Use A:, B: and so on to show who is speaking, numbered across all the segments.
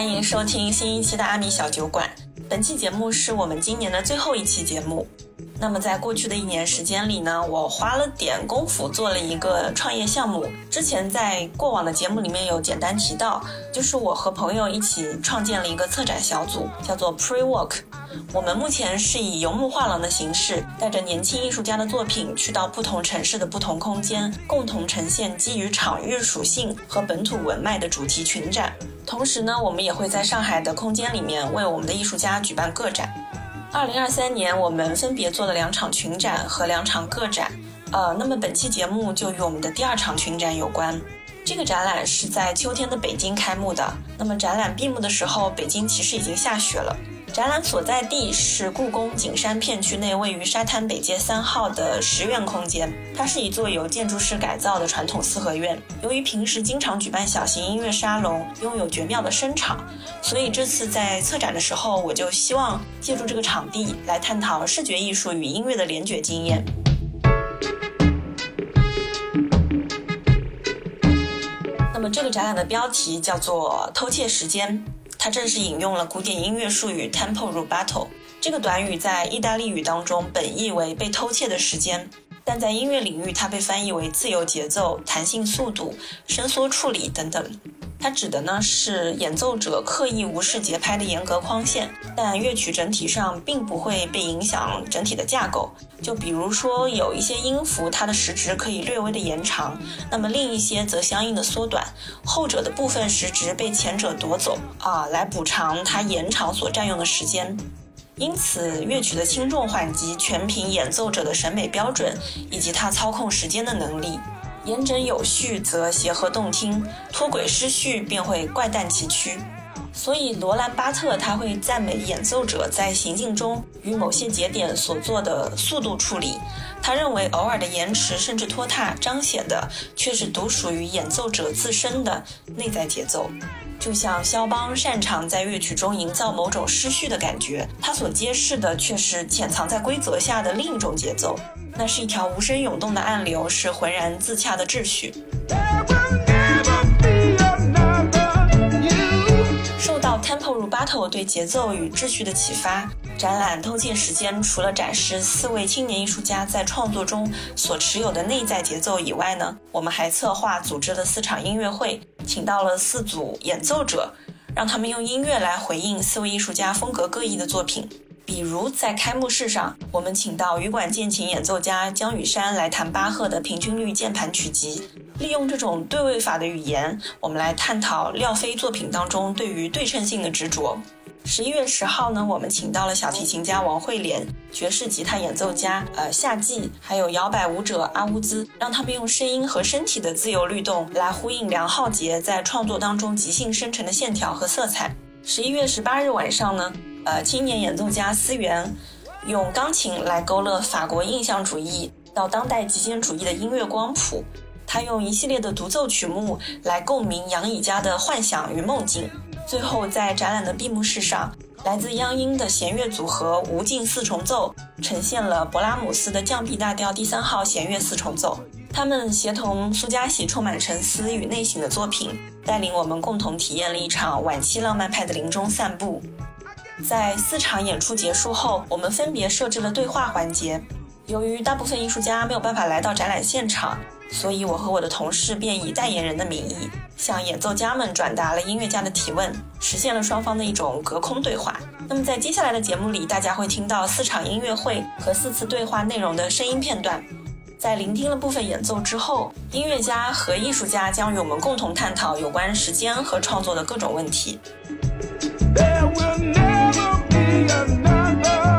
A: 欢迎收听新一期的阿米小酒馆。本期节目是我们今年的最后一期节目。那么在过去的一年时间里呢，我花了点功夫做了一个创业项目。之前在过往的节目里面有简单提到，就是我和朋友一起创建了一个策展小组，叫做 Pre Work。我们目前是以游牧画廊的形式，带着年轻艺术家的作品，去到不同城市的不同空间，共同呈现基于场域属性和本土文脉的主题群展。同时呢，我们也会在上海的空间里面为我们的艺术家举办个展。二零二三年，我们分别做了两场群展和两场个展。呃，那么本期节目就与我们的第二场群展有关。这个展览是在秋天的北京开幕的。那么展览闭幕的时候，北京其实已经下雪了。展览所在地是故宫景山片区内位于沙滩北街三号的十院空间，它是一座由建筑师改造的传统四合院。由于平时经常举办小型音乐沙龙，拥有绝妙的声场，所以这次在策展的时候，我就希望借助这个场地来探讨视觉艺术与音乐的联觉经验。那么这个展览的标题叫做“偷窃时间”。它正是引用了古典音乐术语 tempo rubato 这个短语，在意大利语当中本意为被偷窃的时间，但在音乐领域，它被翻译为自由节奏、弹性速度、伸缩处理等等。它指的呢是演奏者刻意无视节拍的严格框线，但乐曲整体上并不会被影响整体的架构。就比如说有一些音符，它的时值可以略微的延长，那么另一些则相应的缩短，后者的部分时值被前者夺走啊，来补偿它延长所占用的时间。因此，乐曲的轻重缓急全凭演奏者的审美标准以及他操控时间的能力。严整有序则协和动听，脱轨失序便会怪诞崎岖。所以，罗兰巴特他会赞美演奏者在行进中与某些节点所做的速度处理。他认为，偶尔的延迟甚至拖沓，彰显的却是独属于演奏者自身的内在节奏。就像肖邦擅长在乐曲中营造某种失序的感觉，他所揭示的却是潜藏在规则下的另一种节奏。那是一条无声涌动的暗流，是浑然自洽的秩序。Tempo rubato 对节奏与秩序的启发，展览偷窃时间除了展示四位青年艺术家在创作中所持有的内在节奏以外呢，我们还策划组织了四场音乐会，请到了四组演奏者，让他们用音乐来回应四位艺术家风格各异的作品。比如在开幕式上，我们请到羽管键琴演奏家江雨山来弹巴赫的平均律键盘曲集，利用这种对位法的语言，我们来探讨廖飞作品当中对于对称性的执着。十一月十号呢，我们请到了小提琴家王慧莲、爵士吉他演奏家呃夏季，还有摇摆舞者阿乌兹，让他们用声音和身体的自由律动来呼应梁浩杰在创作当中即兴生成的线条和色彩。十一月十八日晚上呢。呃，青年演奏家思源用钢琴来勾勒法国印象主义到当代极简主义的音乐光谱。他用一系列的独奏曲目来共鸣杨乙家的幻想与梦境。最后，在展览的闭幕式上，来自央音的弦乐组合无尽四重奏呈现了勃拉姆斯的降 B 大调第三号弦乐四重奏。他们协同苏加喜充满沉思与内省的作品，带领我们共同体验了一场晚期浪漫派的林中散步。在四场演出结束后，我们分别设置了对话环节。由于大部分艺术家没有办法来到展览现场，所以我和我的同事便以代言人的名义向演奏家们转达了音乐家的提问，实现了双方的一种隔空对话。那么在接下来的节目里，大家会听到四场音乐会和四次对话内容的声音片段。在聆听了部分演奏之后，音乐家和艺术家将与我们共同探讨有关时间和创作的各种问题。
B: 师，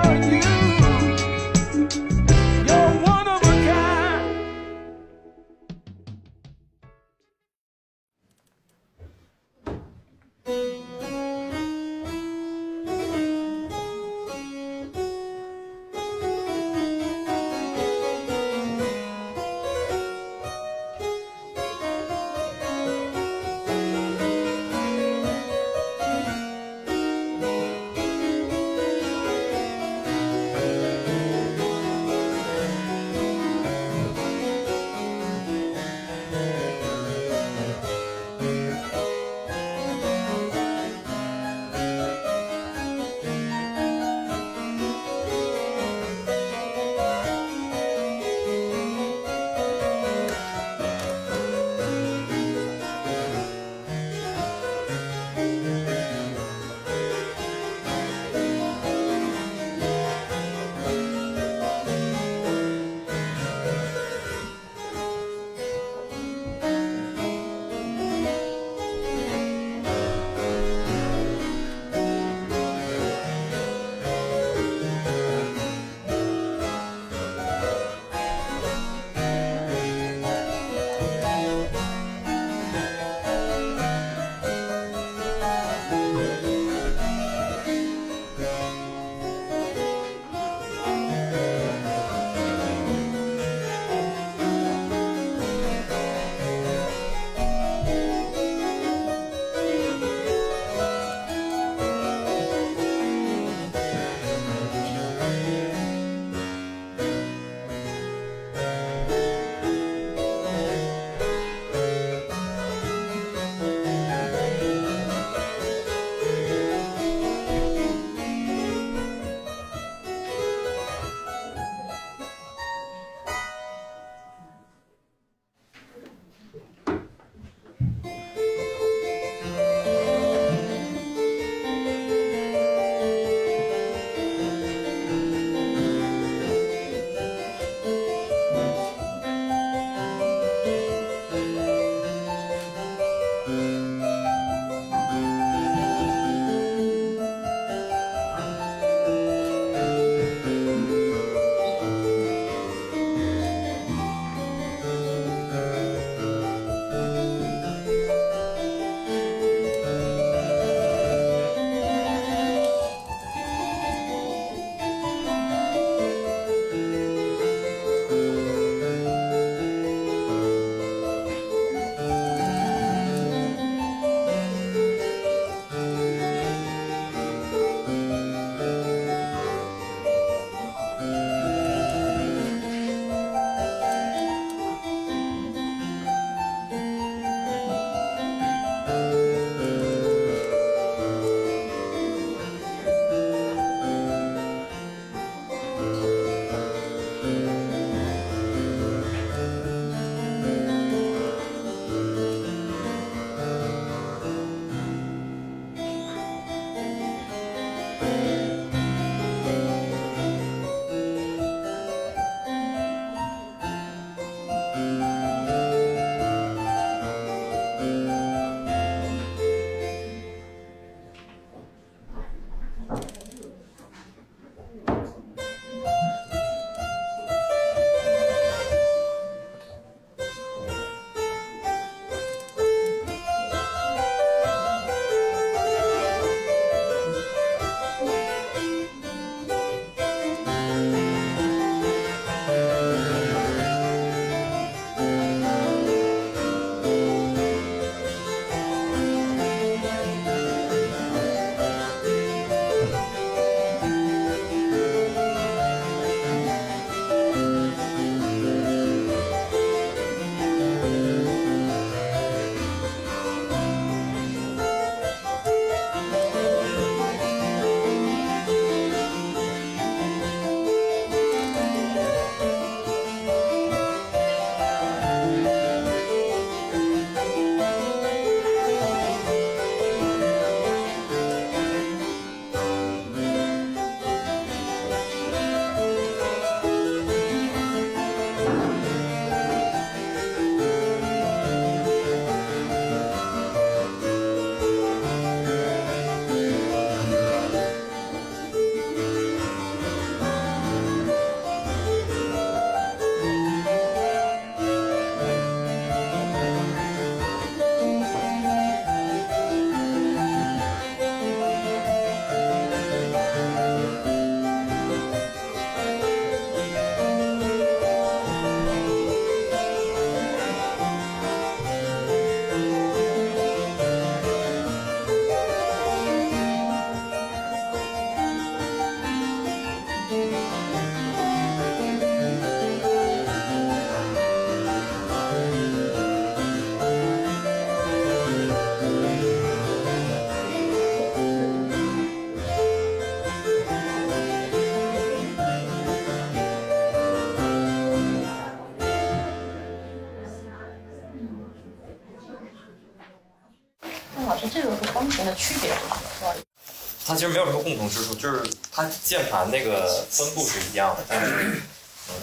C: 其实没有什么共同之处，就是它键盘那个分布是一样的，但是，嗯，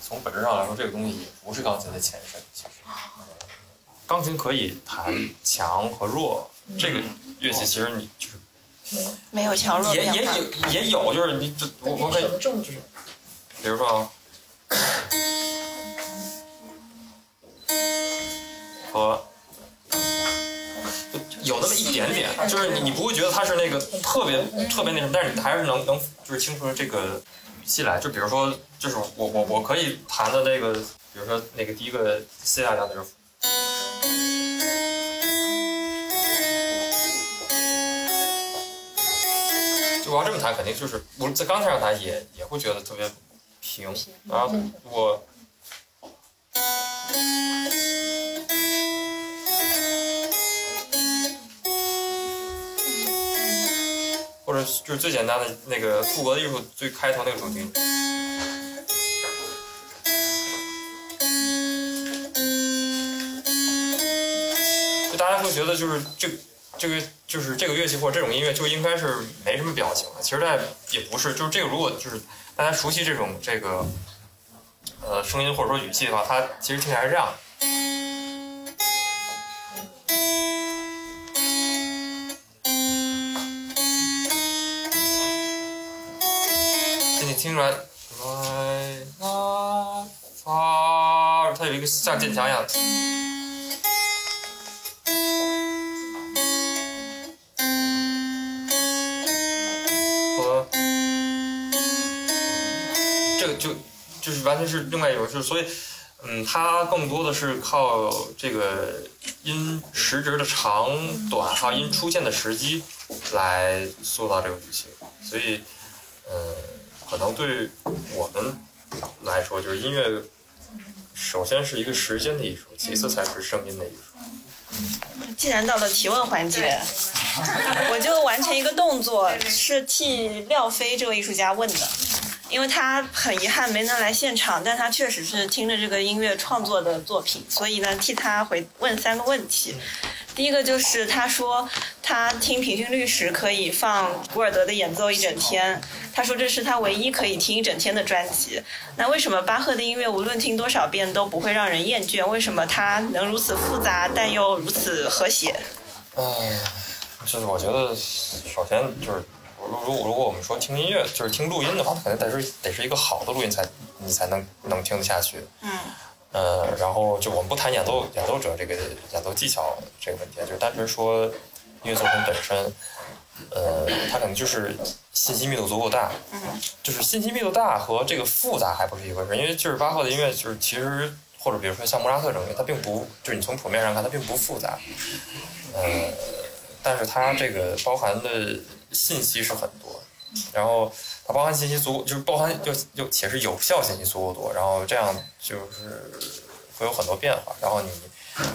C: 从本质上来说，这个东西也不是钢琴的前身。其实，钢琴可以弹强和弱，这个乐器其实你就是
A: 没有强弱
C: 也也。有也有，就是你这我我可以，比如说啊，有那么一点点，就是你你不会觉得它是那个特别特别那什么，但是你还是能能就是听出这个语气来。就比如说，就是我我我可以弹的那个，比如说那个第一个 C 大调的时候，就我要这么弹，肯定就是我在钢琴上弹也也会觉得特别平。然后我或者就是最简单的那个赋格的艺术最开头那个主题，就大家会觉得就是这这个就是这个乐器或者这种音乐就应该是没什么表情的，其实它也不是，就是这个如果就是大家熟悉这种这个呃声音或者说语气的话，它其实听起来是这样的。听出来，来啦发，它有一个像剑桥一样的。和这个就就是完全是另外一种，就所以，嗯，它更多的是靠这个音时值的长短，还有音出现的时机来塑造这个语气，所以，呃，可能对我们来说，就是音乐，首先是一个时间的艺术，其次才是声音的艺术。
A: 既然到了提问环节，我就完成一个动作，是替廖飞这位艺术家问的，因为他很遗憾没能来现场，但他确实是听着这个音乐创作的作品，所以呢，替他回问三个问题。第一个就是他说他听平均律时可以放古尔德的演奏一整天，他说这是他唯一可以听一整天的专辑。那为什么巴赫的音乐无论听多少遍都不会让人厌倦？为什么它能如此复杂但又如此和谐？
C: 唉，就是我觉得，首先就是，如如如果我们说听音乐，就是听录音的话，肯定得是得是一个好的录音才你才能能听得下去。
A: 嗯
C: 呃，然后就我们不谈演奏演奏者这个演奏技巧这个问题，就是单纯说音乐作品本身，呃，它可能就是信息密度足够大，
A: 嗯。
C: 就是信息密度大和这个复杂还不是一回事，因为就是巴赫的音乐就是其实或者比如说像莫扎特这种它并不就是你从谱面上看它并不复杂，呃，但是它这个包含的信息是很多，然后它包含信息足，就是包含就就且是有效信息足够多，然后这样就是会有很多变化，然后你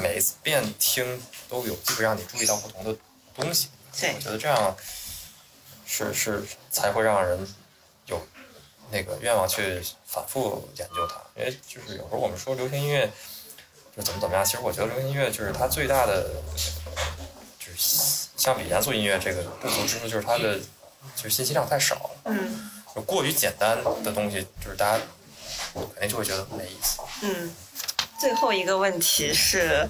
C: 每一次遍听都有机会让你注意到不同的东西，
A: 对
C: 我觉得这样是是才会让人有那个愿望去反复研究它，因为就是有时候我们说流行音乐就怎么怎么样，其实我觉得流行音乐就是它最大的就是相比严肃音乐这个不足之处，就是它的就是信息量太少了，
A: 嗯
C: 就过于简单的东西，就是大家肯定就会觉得没意思。
A: 嗯。最后一个问题是，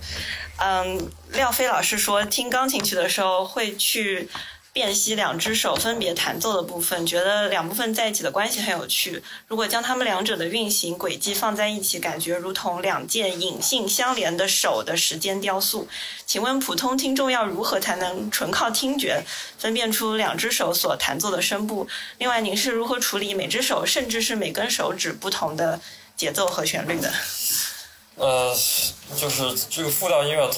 A: 嗯，廖飞老师说听钢琴曲的时候会去辨析两只手分别弹奏的部分，觉得两部分在一起的关系很有趣。如果将它们两者的运行轨迹放在一起，感觉如同两件隐性相连的手的时间雕塑。请问普通听众要如何才能纯靠听觉分辨出两只手所弹奏的声部？另外，您是如何处理每只手甚至是每根手指不同的节奏和旋律的？
C: 呃，就是这个复调音乐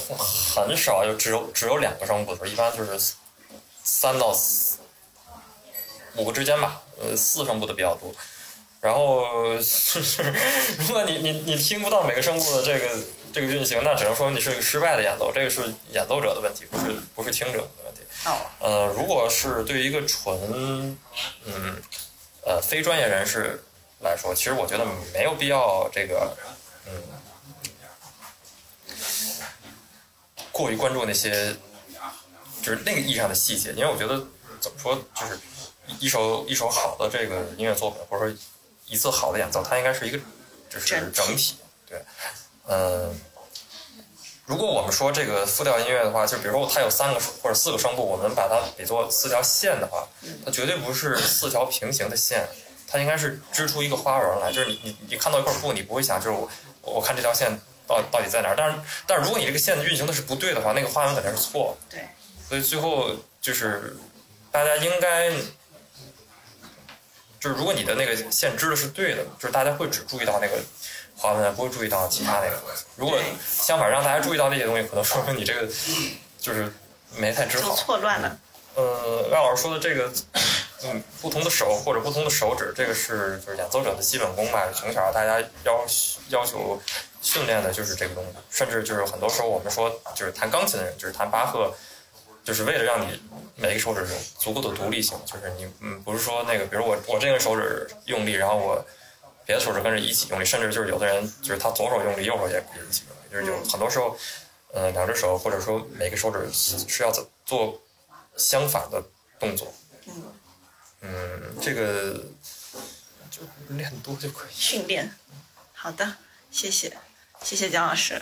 C: 很少，就只有只有两个声部的时候，一般就是三到四五个之间吧，呃，四声部的比较多。然后就是，如果你你你听不到每个声部的这个这个运行，那只能说你是一个失败的演奏，这个是演奏者的问题，不是不是听者的问题。
A: 哦，
C: 呃，如果是对于一个纯嗯呃非专业人士来说，其实我觉得没有必要这个嗯过于关注那些就是那个意义上的细节，因为我觉得怎么说，就是一首一首好的这个音乐作品，或者说一次好的演奏，它应该是一个就是
D: 整体，
C: 对，嗯。如果我们说这个复调音乐的话，就比如说它有三个或者四个声部，我们把它比作四条线的话，它绝对不是四条平行的线，它应该是织出一个花纹来。就是你你你看到一块布，你不会想就是我我看这条线到到底在哪儿。但是但是如果你这个线运行的是不对的话，那个花纹肯定是错。
D: 对。
C: 所以最后就是大家应该就是如果你的那个线织的是对的，就是大家会只注意到那个。花纹不会注意到其他那个东西。如果相反让大家注意到那些东西，可能说明你这个就是没太织好，
D: 错乱了。
C: 呃，赖老师说的这个，嗯，不同的手或者不同的手指，这个是就是演奏者的基本功吧。从小大家要要求训练的就是这个东西，甚至就是很多时候我们说就是弹钢琴的人，就是弹巴赫，就是为了让你每个手指有足够的独立性，就是你嗯不是说那个，比如我我这个手指用力，然后我。别的手指跟着一起用力，甚至就是有的人就是他左手用力，右手也也一起用力，就是有很多时候，呃，两只手或者说每个手指是要做做相反的动作。嗯。嗯，这个就练多就可以。
D: 训练。好的，谢谢，谢谢姜老师。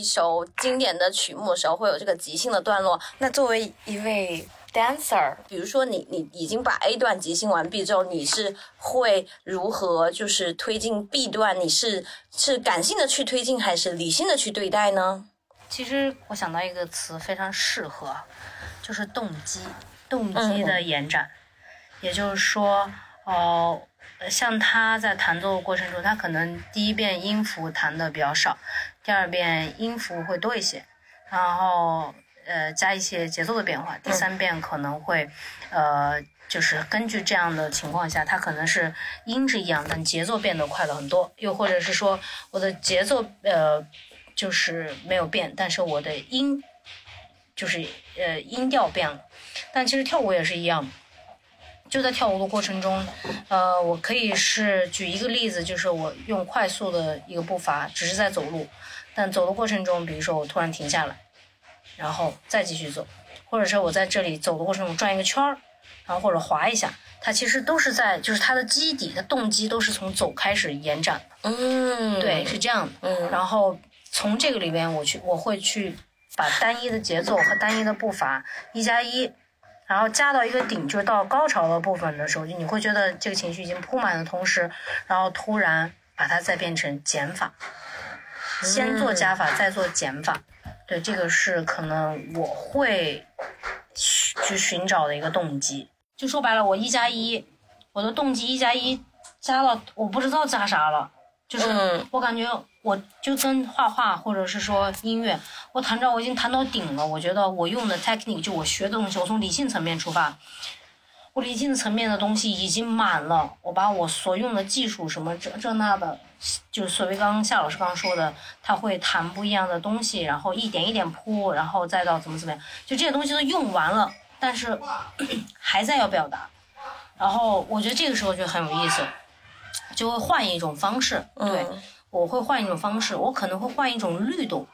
E: 一首经典的曲目的时候，会有这个即兴的段落。那作为一位 dancer，比如说你你已经把 A 段即兴完毕之后，你是会如何就是推进 B 段？你是是感性的去推进，还是理性的去对待呢？
B: 其实我想到一个词非常适合，就是动机，动机的延展。也就是说，哦。像他在弹奏的过程中，他可能第一遍音符弹的比较少，第二遍音符会多一些，然后呃加一些节奏的变化，第三遍可能会呃就是根据这样的情况下，它可能是音是一样，但节奏变得快了很多，又或者是说我的节奏呃就是没有变，但是我的音就是呃音调变了，但其实跳舞也是一样。就在跳舞的过程中，呃，我可以是举一个例子，就是我用快速的一个步伐，只是在走路，但走的过程中，比如说我突然停下来，然后再继续走，或者是我在这里走的过程中转一个圈儿，然后或者滑一下，它其实都是在，就是它的基底的动机都是从走开始延展
E: 的。嗯，
B: 对，是这样的。嗯，然后从这个里边，我去，我会去把单一的节奏和单一的步伐一加一。然后加到一个顶，就是到高潮的部分的时候，就你会觉得这个情绪已经铺满的同时，然后突然把它再变成减法，先做加法，再做减法。对，这个是可能我会去寻找的一个动机。就说白了，我一加一，我的动机一加一加到，我不知道加啥了，就是我感觉。我就跟画画或者是说音乐，我弹着我已经弹到顶了。我觉得我用的 technique 就我学的东西，我从理性层面出发，我理性层面的东西已经满了。我把我所用的技术什么这这那的，就是所谓刚刚夏老师刚刚说的，他会弹不一样的东西，然后一点一点铺，然后再到怎么怎么样，就这些东西都用完了，但是 还在要表达。然后我觉得这个时候就很有意思，就会换一种方式，对。我会换一种方式，我可能会换一种律动，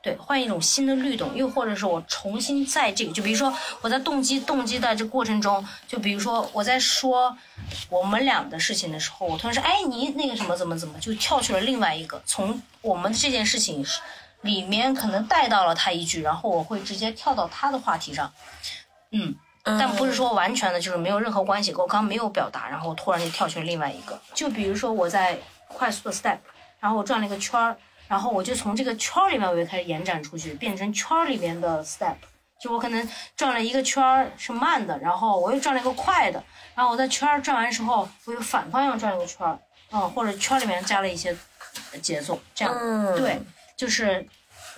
B: 对，换一种新的律动，又或者是我重新在这个，就比如说我在动机动机的这过程中，就比如说我在说我们俩的事情的时候，我突然说，哎，你那个什么怎么怎么，就跳去了另外一个，从我们这件事情里面可能带到了他一句，然后我会直接跳到他的话题上，嗯，但不是说完全的就是没有任何关系，我刚没有表达，然后突然就跳去了另外一个，就比如说我在快速的 step。然后我转了一个圈儿，然后我就从这个圈儿里面我就开始延展出去，变成圈儿里面的 step。就我可能转了一个圈儿是慢的，然后我又转了一个快的，然后我在圈儿转完之后，我又反方向转了个圈儿，嗯，或者圈里面加了一些节奏，这样对，就是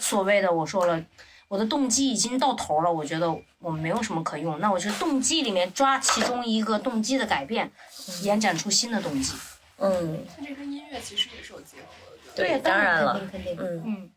B: 所谓的我说了，我的动机已经到头了，我觉得我没有什么可用，那我就动机里面抓其中一个动机的改变，延展出新的动机。
E: 嗯，
F: 它这跟音乐其实也是有结合的，
E: 对，当然了，
B: 肯定肯定，嗯。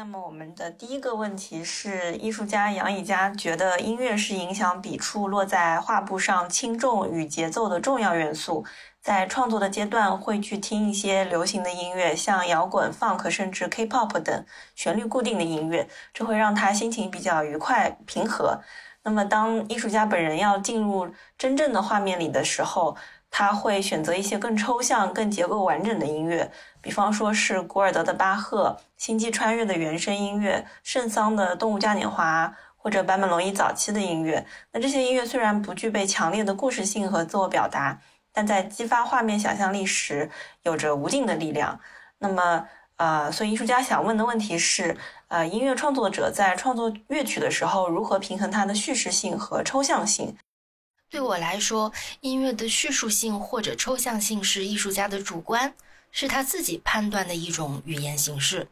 A: 那么我们的第一个问题是，艺术家杨以佳觉得音乐是影响笔触落在画布上轻重与节奏的重要元素。在创作的阶段，会去听一些流行的音乐，像摇滚、funk，甚至 K-pop 等旋律固定的音乐，这会让他心情比较愉快、平和。那么，当艺术家本人要进入真正的画面里的时候，他会选择一些更抽象、更结构完整的音乐，比方说是古尔德的巴赫、星际穿越的原声音乐、圣桑的动物嘉年华，或者坂本龙一早期的音乐。那这些音乐虽然不具备强烈的故事性和自我表达。但在激发画面想象力时，有着无尽的力量。那么，呃，所以艺术家想问的问题是：呃，音乐创作者在创作乐曲的时候，如何平衡它的叙事性和抽象性？
G: 对我来说，音乐的叙述性或者抽象性是艺术家的主观，是他自己判断的一种语言形式。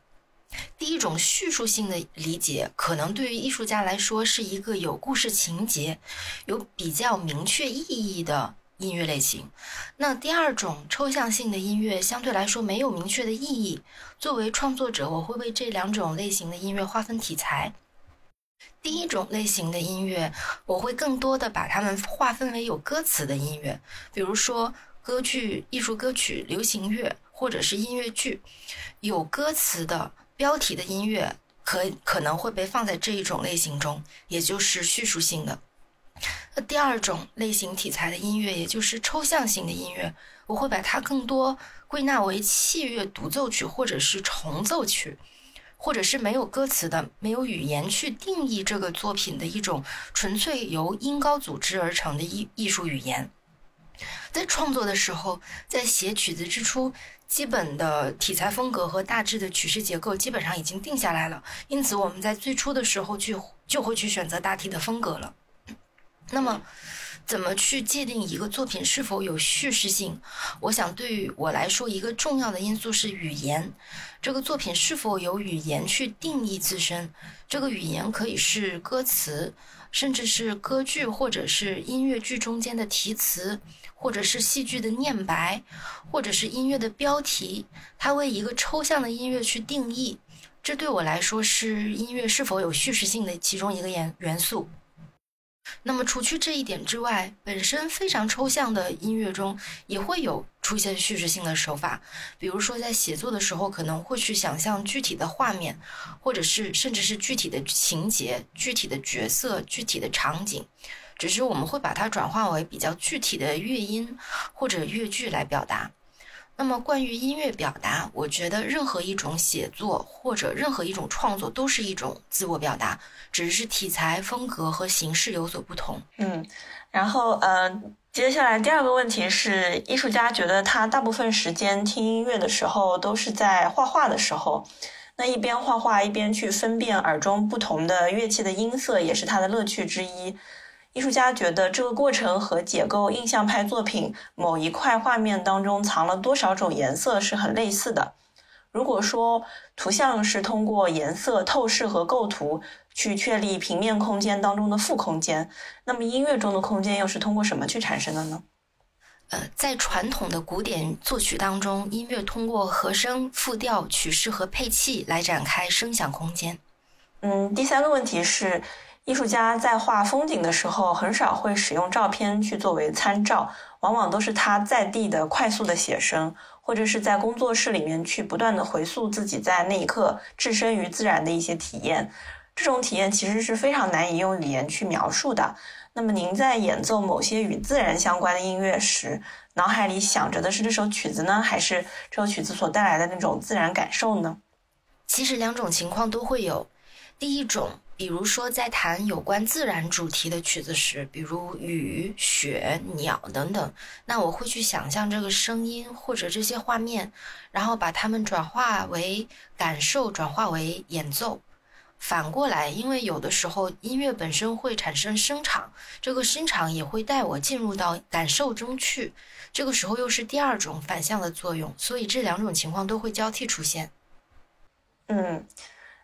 G: 第一种叙述性的理解，可能对于艺术家来说是一个有故事情节、有比较明确意义的。音乐类型，那第二种抽象性的音乐相对来说没有明确的意义。作为创作者，我会为这两种类型的音乐划分题材。第一种类型的音乐，我会更多的把它们划分为有歌词的音乐，比如说歌剧、艺术歌曲、流行乐或者是音乐剧，有歌词的标题的音乐可可能会被放在这一种类型中，也就是叙述性的。那第二种类型题材的音乐，也就是抽象性的音乐，我会把它更多归纳为器乐独奏曲，或者是重奏曲，或者是没有歌词的、没有语言去定义这个作品的一种纯粹由音高组织而成的艺艺术语言。在创作的时候，在写曲子之初，基本的题材风格和大致的曲式结构基本上已经定下来了，因此我们在最初的时候去就会去选择大体的风格了。那么，怎么去界定一个作品是否有叙事性？我想，对于我来说，一个重要的因素是语言。这个作品是否有语言去定义自身？这个语言可以是歌词，甚至是歌剧，或者是音乐剧中间的题词，或者是戏剧的念白，或者是音乐的标题。它为一个抽象的音乐去定义，这对我来说是音乐是否有叙事性的其中一个元元素。那么，除去这一点之外，本身非常抽象的音乐中也会有出现叙事性的手法。比如说，在写作的时候，可能会去想象具体的画面，或者是甚至是具体的情节、具体的角色、具体的场景，只是我们会把它转化为比较具体的乐音或者乐句来表达。那么，关于音乐表达，我觉得任何一种写作或者任何一种创作都是一种自我表达，只是题材、风格和形式有所不同。
A: 嗯，然后呃，接下来第二个问题是，艺术家觉得他大部分时间听音乐的时候都是在画画的时候，那一边画画一边去分辨耳中不同的乐器的音色，也是他的乐趣之一。艺术家觉得这个过程和解构印象派作品某一块画面当中藏了多少种颜色是很类似的。如果说图像是通过颜色透视和构图去确立平面空间当中的负空间，那么音乐中的空间又是通过什么去产生的呢？
G: 呃，在传统的古典作曲当中，音乐通过和声、复调、曲式和配器来展开声响空间。
A: 嗯，第三个问题是。艺术家在画风景的时候，很少会使用照片去作为参照，往往都是他在地的快速的写生，或者是在工作室里面去不断的回溯自己在那一刻置身于自然的一些体验。这种体验其实是非常难以用语言去描述的。那么您在演奏某些与自然相关的音乐时，脑海里想着的是这首曲子呢，还是这首曲子所带来的那种自然感受呢？
G: 其实两种情况都会有。第一种。比如说，在弹有关自然主题的曲子时，比如雨、雪、鸟等等，那我会去想象这个声音或者这些画面，然后把它们转化为感受，转化为演奏。反过来，因为有的时候音乐本身会产生声场，这个声场也会带我进入到感受中去，这个时候又是第二种反向的作用，所以这两种情况都会交替出现。
A: 嗯。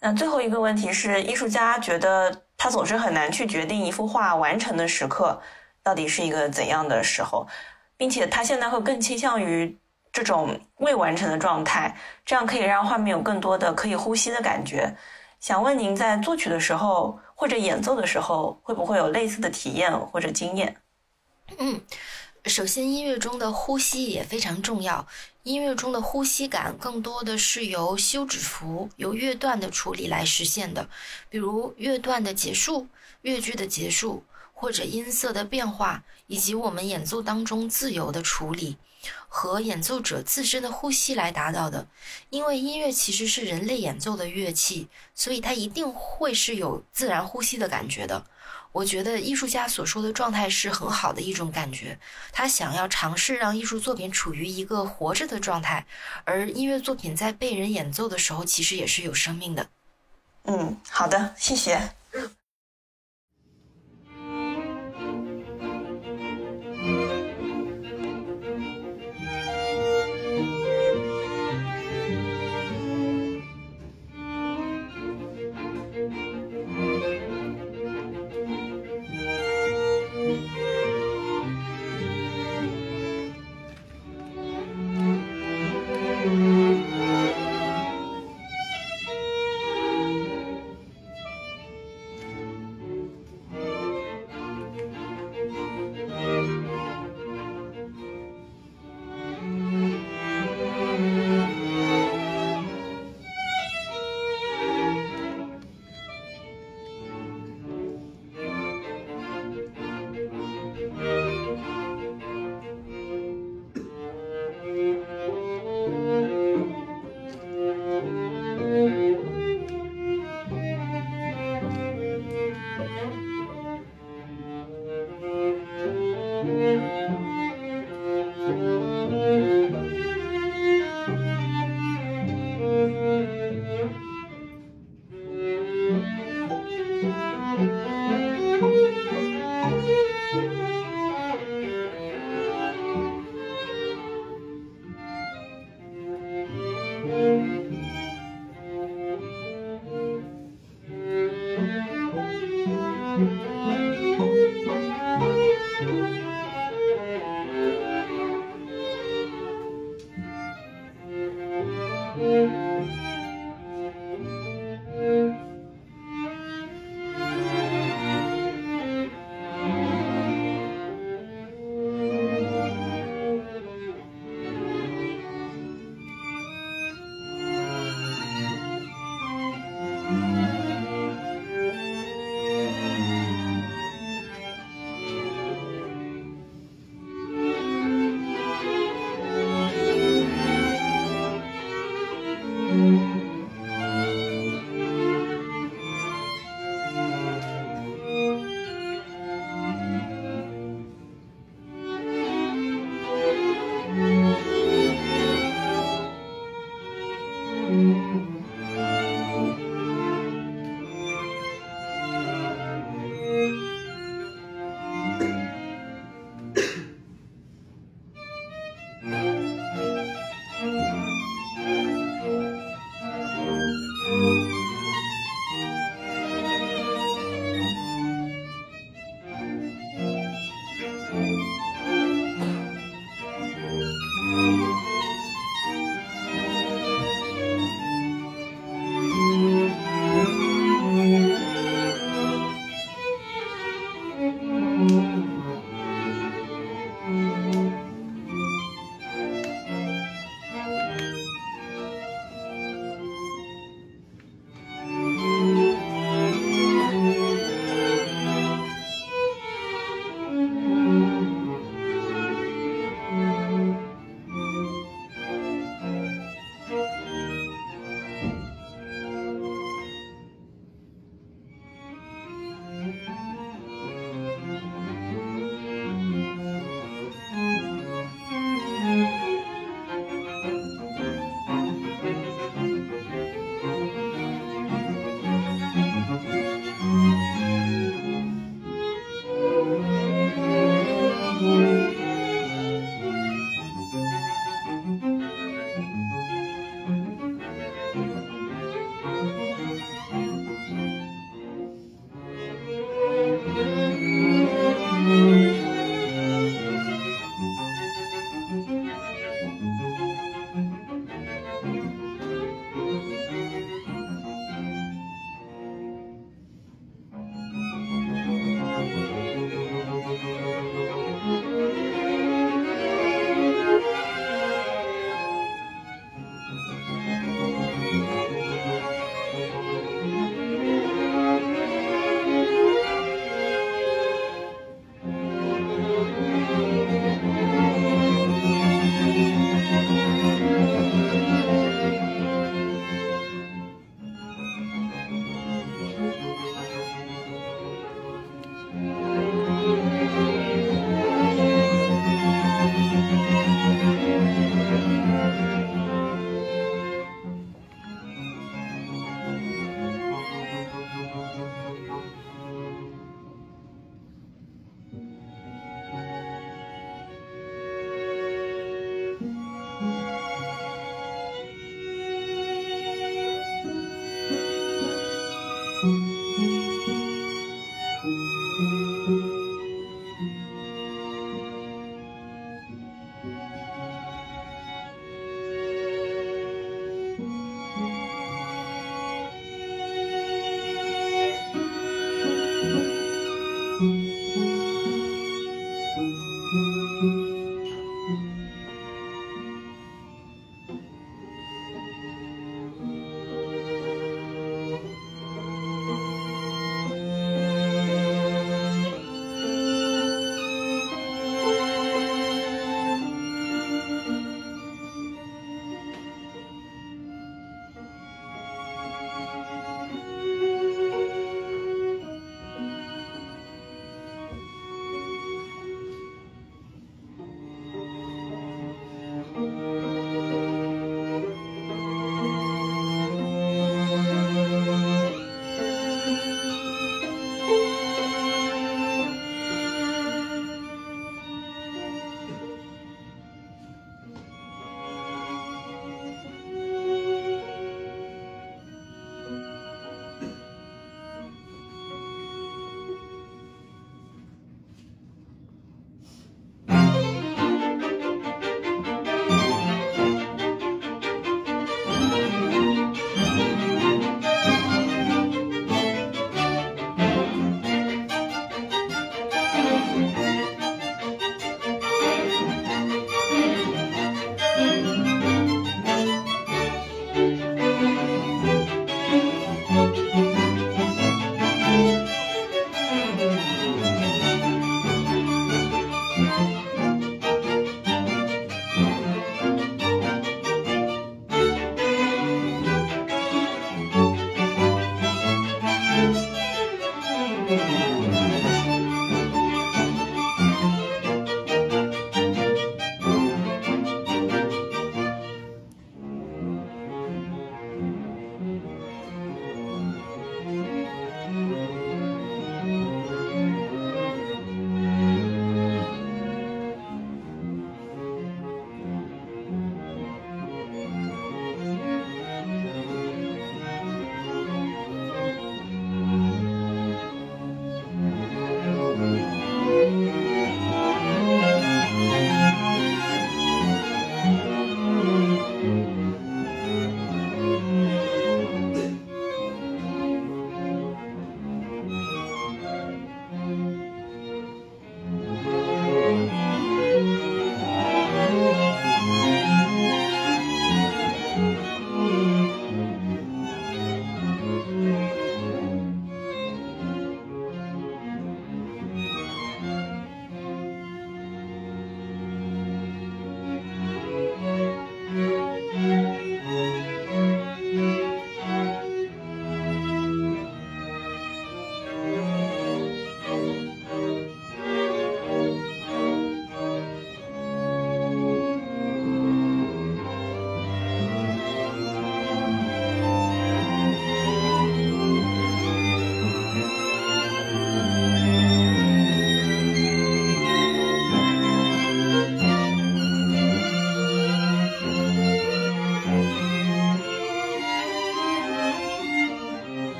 A: 那最后一个问题是，艺术家觉得他总是很难去决定一幅画完成的时刻到底是一个怎样的时候，并且他现在会更倾向于这种未完成的状态，这样可以让画面有更多的可以呼吸的感觉。想问您在作曲的时候或者演奏的时候，会不会有类似的体验或者经验？
G: 嗯，首先音乐中的呼吸也非常重要。音乐中的呼吸感更多的是由休止符、由乐段的处理来实现的，比如乐段的结束、乐句的结束，或者音色的变化，以及我们演奏当中自由的处理和演奏者自身的呼吸来达到的。因为音乐其实是人类演奏的乐器，所以它一定会是有自然呼吸的感觉的。我觉得艺术家所说的状态是很好的一种感觉，他想要尝试让艺术作品处于一个活着的状态，而音乐作品在被人演奏的时候，其实也是有生命的。
A: 嗯，好的，谢谢。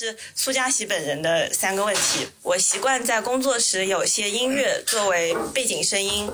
A: 是苏嘉喜本人的三个问题。我习惯在工作时有些音乐作为背景声音，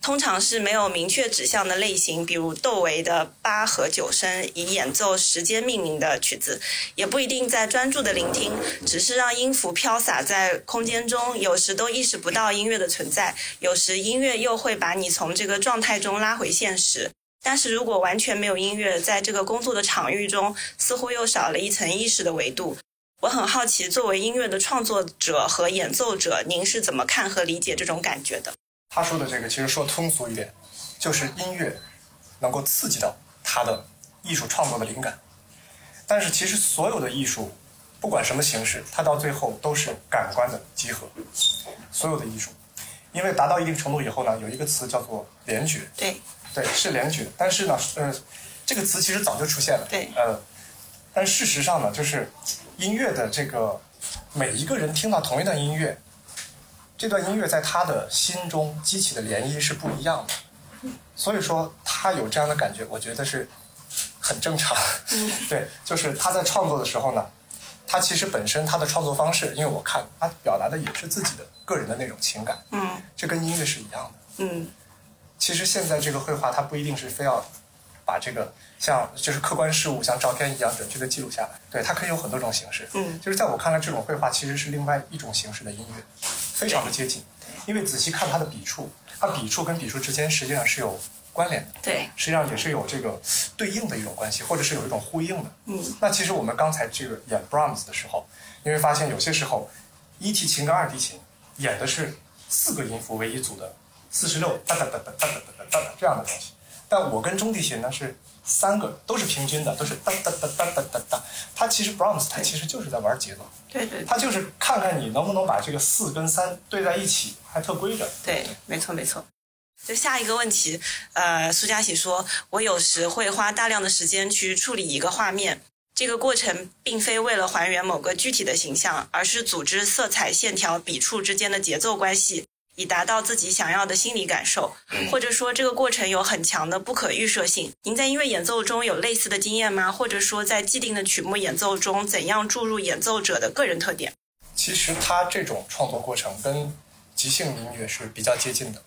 A: 通常是没有明确指向的类型，比如窦唯的八和九声以演奏时间命名的曲子，也不一定在专注的聆听，只是让音符飘洒在空间中，有时都意识不到音乐的存在，有时音乐又会把你从这个状态中拉回现实。但是如果完全没有音乐，在这个工作的场域中，似乎又少了一层意识的维度。我很好奇，作为音乐的创作者和演奏者，您是怎么看和理解这种感觉的？
H: 他说的这个其实说通俗一点，就是音乐能够刺激到他的艺术创作的灵感。但是其实所有的艺术，不管什么形式，它到最后都是感官的集合。所有的艺术，因为达到一定程度以后呢，有一个词叫做联觉。
A: 对，
H: 对，是联觉。但是呢，呃，这个词其实早就出现了。
A: 对
H: 呃，但事实上呢，就是音乐的这个每一个人听到同一段音乐，这段音乐在他的心中激起的涟漪是不一样的。所以说，他有这样的感觉，我觉得是很正常。对，就是他在创作的时候呢，他其实本身他的创作方式，因为我看他表达的也是自己的个人的那种情感，
A: 嗯
H: 这跟音乐是一样的。
A: 嗯
H: 其实现在这个绘画，它不一定是非要把这个像就是客观事物像照片一样准确的记录下来，对，它可以有很多种形式。
A: 嗯
H: 就是在我看来，这种绘画其实是另外一种形式的音乐，非常的接近。因为仔细看它的笔触，它笔触跟笔触之间实际上是有关联的，
A: 对，
H: 实际上也是有这个对应的一种关系，或者是有一种呼应的。
A: 嗯
H: 那其实我们刚才这个演 Brahms 的时候，你会发现有些时候，一提琴跟二提琴演的是四个音符为一组的四十六哒哒哒哒哒哒哒哒哒这样的东西，但我跟中提琴呢是三个都是平均的，都是哒哒哒哒哒哒哒。它其实 Brahms 它其实就是在玩节奏，
A: 对对
H: 它就是看看你能不能把这个四跟三对在一起，还特规整。
A: 对，没错没错。就下一个问题，呃，苏佳喜说，我有时会花大量的时间去处理一个画面，这个过程并非为了还原某个具体的形象，而是组织色彩、线条、笔触之间的节奏关系，以达到自己想要的心理感受。或者说，这个过程有很强的不可预设性。您在音乐演奏中有类似的经验吗？或者说，在既定的曲目演奏中，怎样注入演奏者的个人特点？
H: 其实它这种创作过程跟即兴音乐是比较接近的，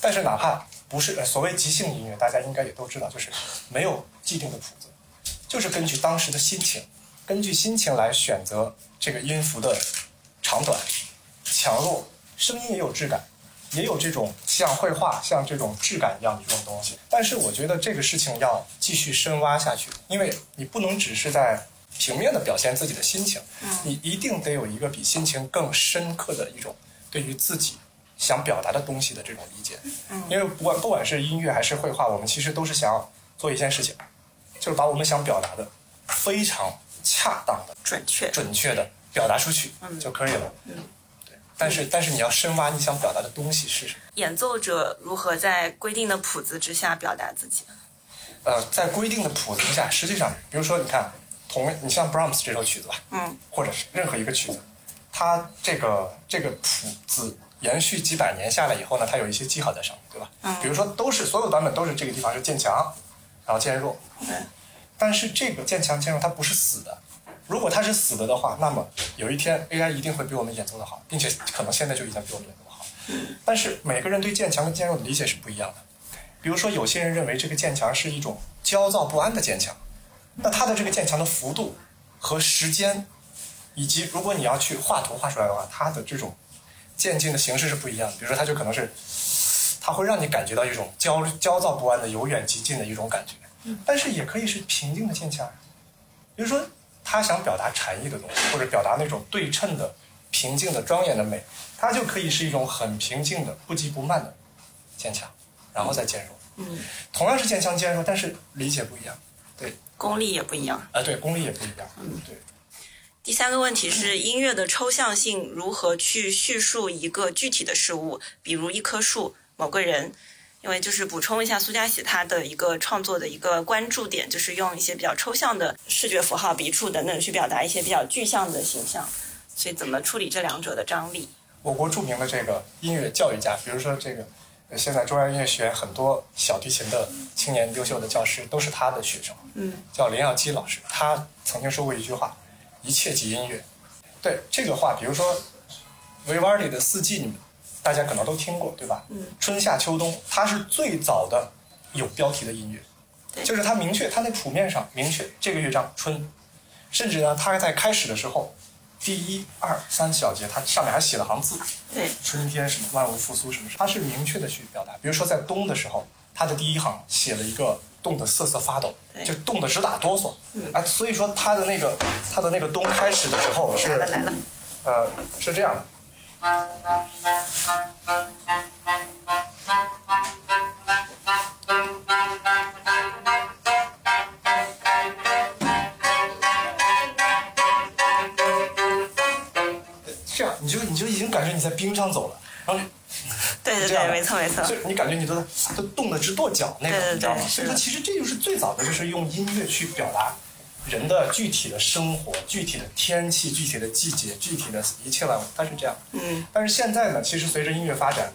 H: 但是哪怕不是呃所谓即兴音乐，大家应该也都知道，就是没有既定的谱子，就是根据当时的心情，根据心情来选择这个音符的长短、强弱，声音也有质感，也有这种像绘画、像这种质感一样的这种东西。但是我觉得这个事情要继续深挖下去，因为你不能只是在平面的表现自己的心情，你一定得有一个比心情更深刻的一种对于自己想表达的东西的这种理解。因为不管不管是音乐还是绘画，我们其实都是想要做一件事情，就是把我们想表达的非常恰当的、
A: 准确。
H: 准确的表达出去就可以了。对，但是但是你要深挖你想表达的东西是什么。
A: 演奏者如何在规定的谱子之下表达自己？
H: 呃，在规定的谱子之下，实际上，比如说，你看，同你像 Brahms 这首曲子吧，
A: 嗯，
H: 或者是任何一个曲子，它这个这个谱子延续几百年下来以后呢，它有一些记号在上面，对吧？
A: 嗯
H: 比如说，都是所有版本都是这个地方是渐强，然后渐弱，
A: 对。
H: 但是这个渐强渐弱它不是死的，如果它是死的的话，那么有一天 AI 一定会比我们演奏的好，并且可能现在就已经比我们演奏的好。但是每个人对渐强跟渐弱的理解是不一样的。比如说，有些人认为这个渐强是一种焦躁不安的渐强，那它的这个渐强的幅度和时间，以及如果你要去画图画出来的话，它的这种渐进的形式是不一样的。比如说，它就可能是，它会让你感觉到一种焦焦躁不安的由远及近的一种感觉，但是也可以是平静的渐强。比如说，他想表达禅意的东西，或者表达那种对称的、平静的、庄严的美，它就可以是一种很平静的、不急不慢的坚强，然后再渐弱。
A: 嗯，
H: 同样是渐强渐弱，但是理解不一样。对，
A: 功力也不一样。
H: 啊，对，功力也不一样。
A: 嗯
H: 对。
A: 第三个问题是音乐的抽象性如何去叙述一个具体的事物，比如一棵树、某个人。因为就是补充一下苏嘉喜他的一个创作的一个关注点，就是用一些比较抽象的视觉符号、笔触等等去表达一些比较具象的形象。所以怎么处理这两者的张力？
H: 我国著名的这个音乐教育家，比如说这个，呃现在中央音乐学院很多小提琴的青年优秀的教师都是他的学生，
A: 嗯，
H: 叫林耀基老师。他曾经说过一句话：“一切即音乐。对这个话，比如说维瓦尔第的《四季》，你们大家可能都听过，对吧？
A: 嗯。
H: 春夏秋冬，它是最早的有标题的音乐，
A: 对
H: 就是它明确，它在谱面上明确这个乐章春，甚至呢，它在开始的时候，第一二三小节，它上面还写了行字，
A: 对，
H: 春天什么万物复苏什么，它是明确的去表达。比如说在冬的时候，它的第一行写了一个冻得瑟瑟发抖，
A: 对
H: 就冻得直打哆嗦。
A: 嗯
H: 啊，所以说它的那个它的那个冬开始的时候是
A: 来了来了，
H: 呃是这样的。这样你就你就已经感觉你在冰上走了，然后
A: 对对对，没错没错，
H: 就你感觉你都都冻得直跺脚那种，你知道吗？所以说，其实这就是最早的，就是用音乐去表达人的具体的生活、具体的天气、具体的季节、具体的一切万物，它是这样。
A: 嗯，
H: 但是现在呢，其实随着音乐发展，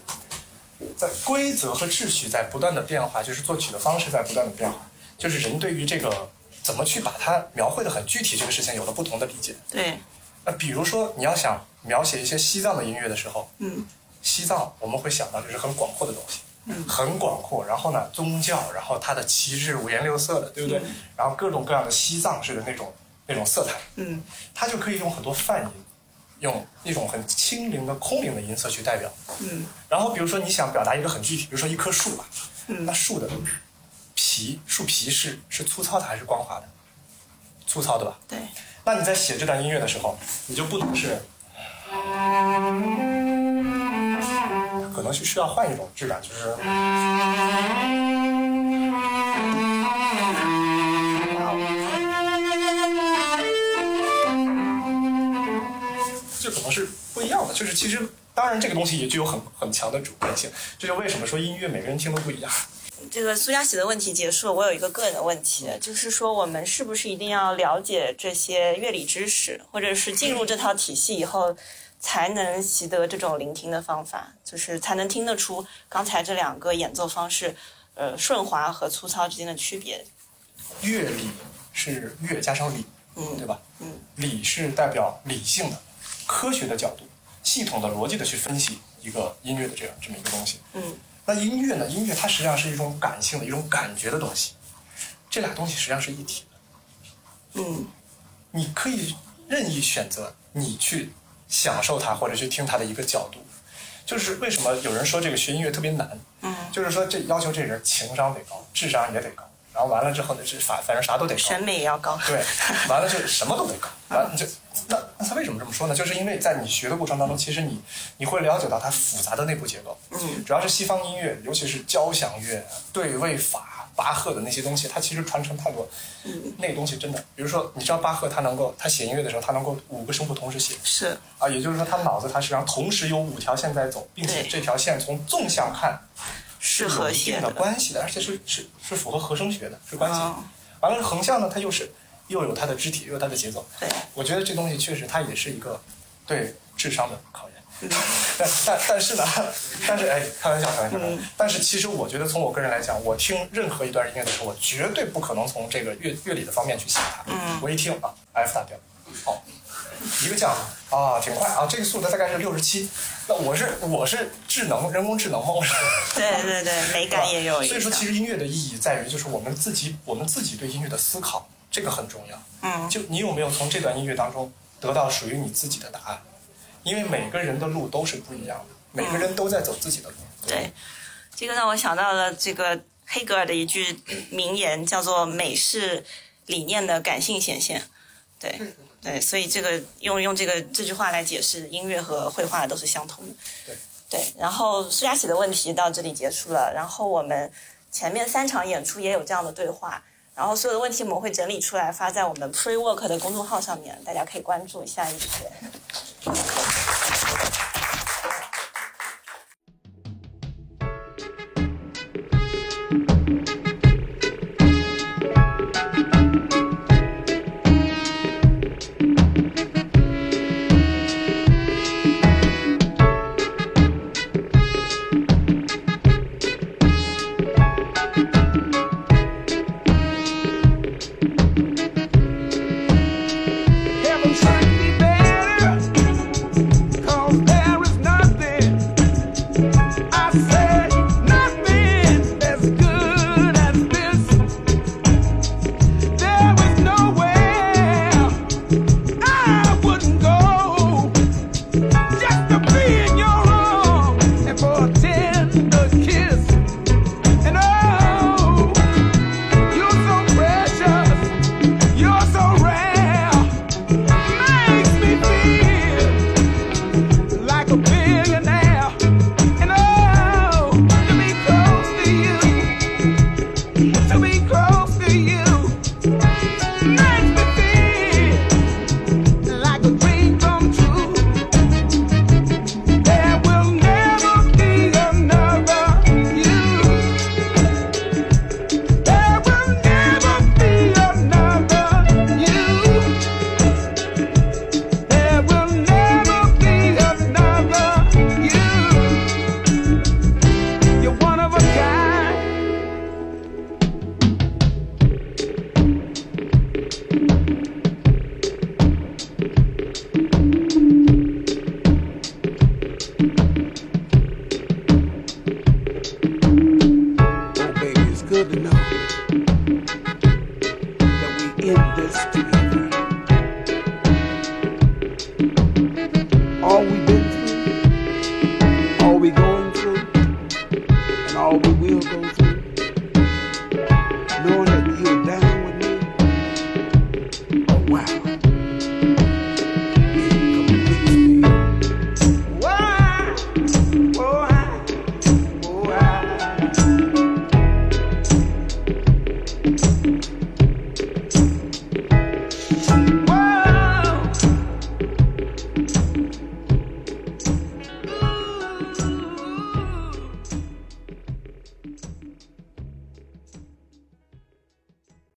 H: 在规则和秩序在不断的变化，就是作曲的方式在不断的变化，就是人对于这个怎么去把它描绘的很具体这个事情有了不同的理解。
A: 对，
H: 那比如说你要想描写一些西藏的音乐的时候，
A: 嗯，
H: 西藏我们会想到就是很广阔的东西，
A: 嗯
H: 很广阔。然后呢，宗教，然后它的旗帜五颜六色的，对不对？然后各种各样的西藏式的那种那种色彩，
A: 嗯
H: 它就可以用很多泛音，用一种很轻灵的空灵的音色去代表。
A: 嗯
H: 然后比如说你想表达一个很具体，比如说一棵树吧，
A: 嗯
H: 那树的皮树皮是是粗糙的还是光滑的？粗糙的吧。
A: 对，
H: 那你在写这段音乐的时候，你就不能是，可能是需要换一种质感，就是，就可能是不一样的。就是其实当然这个东西也具有很很强的主观性，这就为什么说音乐每个人听都不一样。
A: 这个苏佳喜的问题结束了，我有一个个人的问题，就是说我们是不是一定要了解这些乐理知识，或者是进入这套体系以后，才能习得这种聆听的方法，就是才能听得出刚才这两个演奏方式，呃，顺滑和粗糙之间的区别。
H: 乐理是乐加上理，
A: 嗯
H: 对吧？
A: 嗯，
H: 理是代表理性的、科学的角度，系统的逻辑的去分析一个音乐的这样这么一个东西。
A: 嗯
H: 那音乐呢？音乐它实际上是一种感性的、一种感觉的东西，这俩东西实际上是一体的。
A: 嗯
H: 你可以任意选择你去享受它或者去听它的一个角度。就是为什么有人说这个学音乐特别难，
A: 嗯，
H: 就是说这要求这人情商得高，智商也得高，然后完了之后呢，这反反正啥都得高。
A: 审美也要高。
H: 对，完了就什么都得高，完了就那那他为什么这么说呢？就是因为在你学的过程当中，其实你你会了解到它复杂的内部结构。
A: 嗯，
H: 主要是西方音乐，尤其是交响乐、对位法、巴赫的那些东西，它其实传承太多。
A: 嗯，
H: 那个东西真的，比如说，你知道巴赫他能够他写音乐的时候，他能够五个声部同时写
A: 是，
H: 啊，也就是说他脑子他实际上同时有五条线在走，并且这条线从纵向看
A: 是
H: 有一定的
A: 和谐的。
H: 关系的，而且是是是符合和声学的，是关系完了横向呢，它又是又有它的肢体，又有它的节奏。
A: 对，
H: 我觉得这东西确实它也是一个对智商的考验。
A: 嗯
H: 但但但是呢，但是哎，开玩笑开玩笑。
A: 嗯
H: 但是其实我觉得从我个人来讲，我听任何一段音乐的时候，我绝对不可能从这个乐乐理的方面去想它。
A: 嗯
H: 我一听啊，F 大调，好，一个降啊，挺快啊，这个速度大概是六十七。那我是我是智能人工智能吗？我是。
A: 对对对，美感也有影
H: 所以说，其实音乐的意义在于，就是我们自己，我们自己对音乐的思考，这个很重要。
A: 嗯
H: 就你有没有从这段音乐当中得到属于你自己的答案？因为每个人的路都是不一样的，每个人都在走自己的路。
A: 对，这个让我想到了这个黑格尔的一句名言，叫做“美是理念的感性显现”。对对，所以这个用用这个这句话来解释，音乐和绘画都是相通的。
H: 对
A: 对，然后苏佳喜的问题到这里结束了，然后我们前面三场演出也有这样的对话。然后所有的问题我们会整理出来发在我们 Pre Work 的公众号上面，大家可以关注一下一些。
I: よし!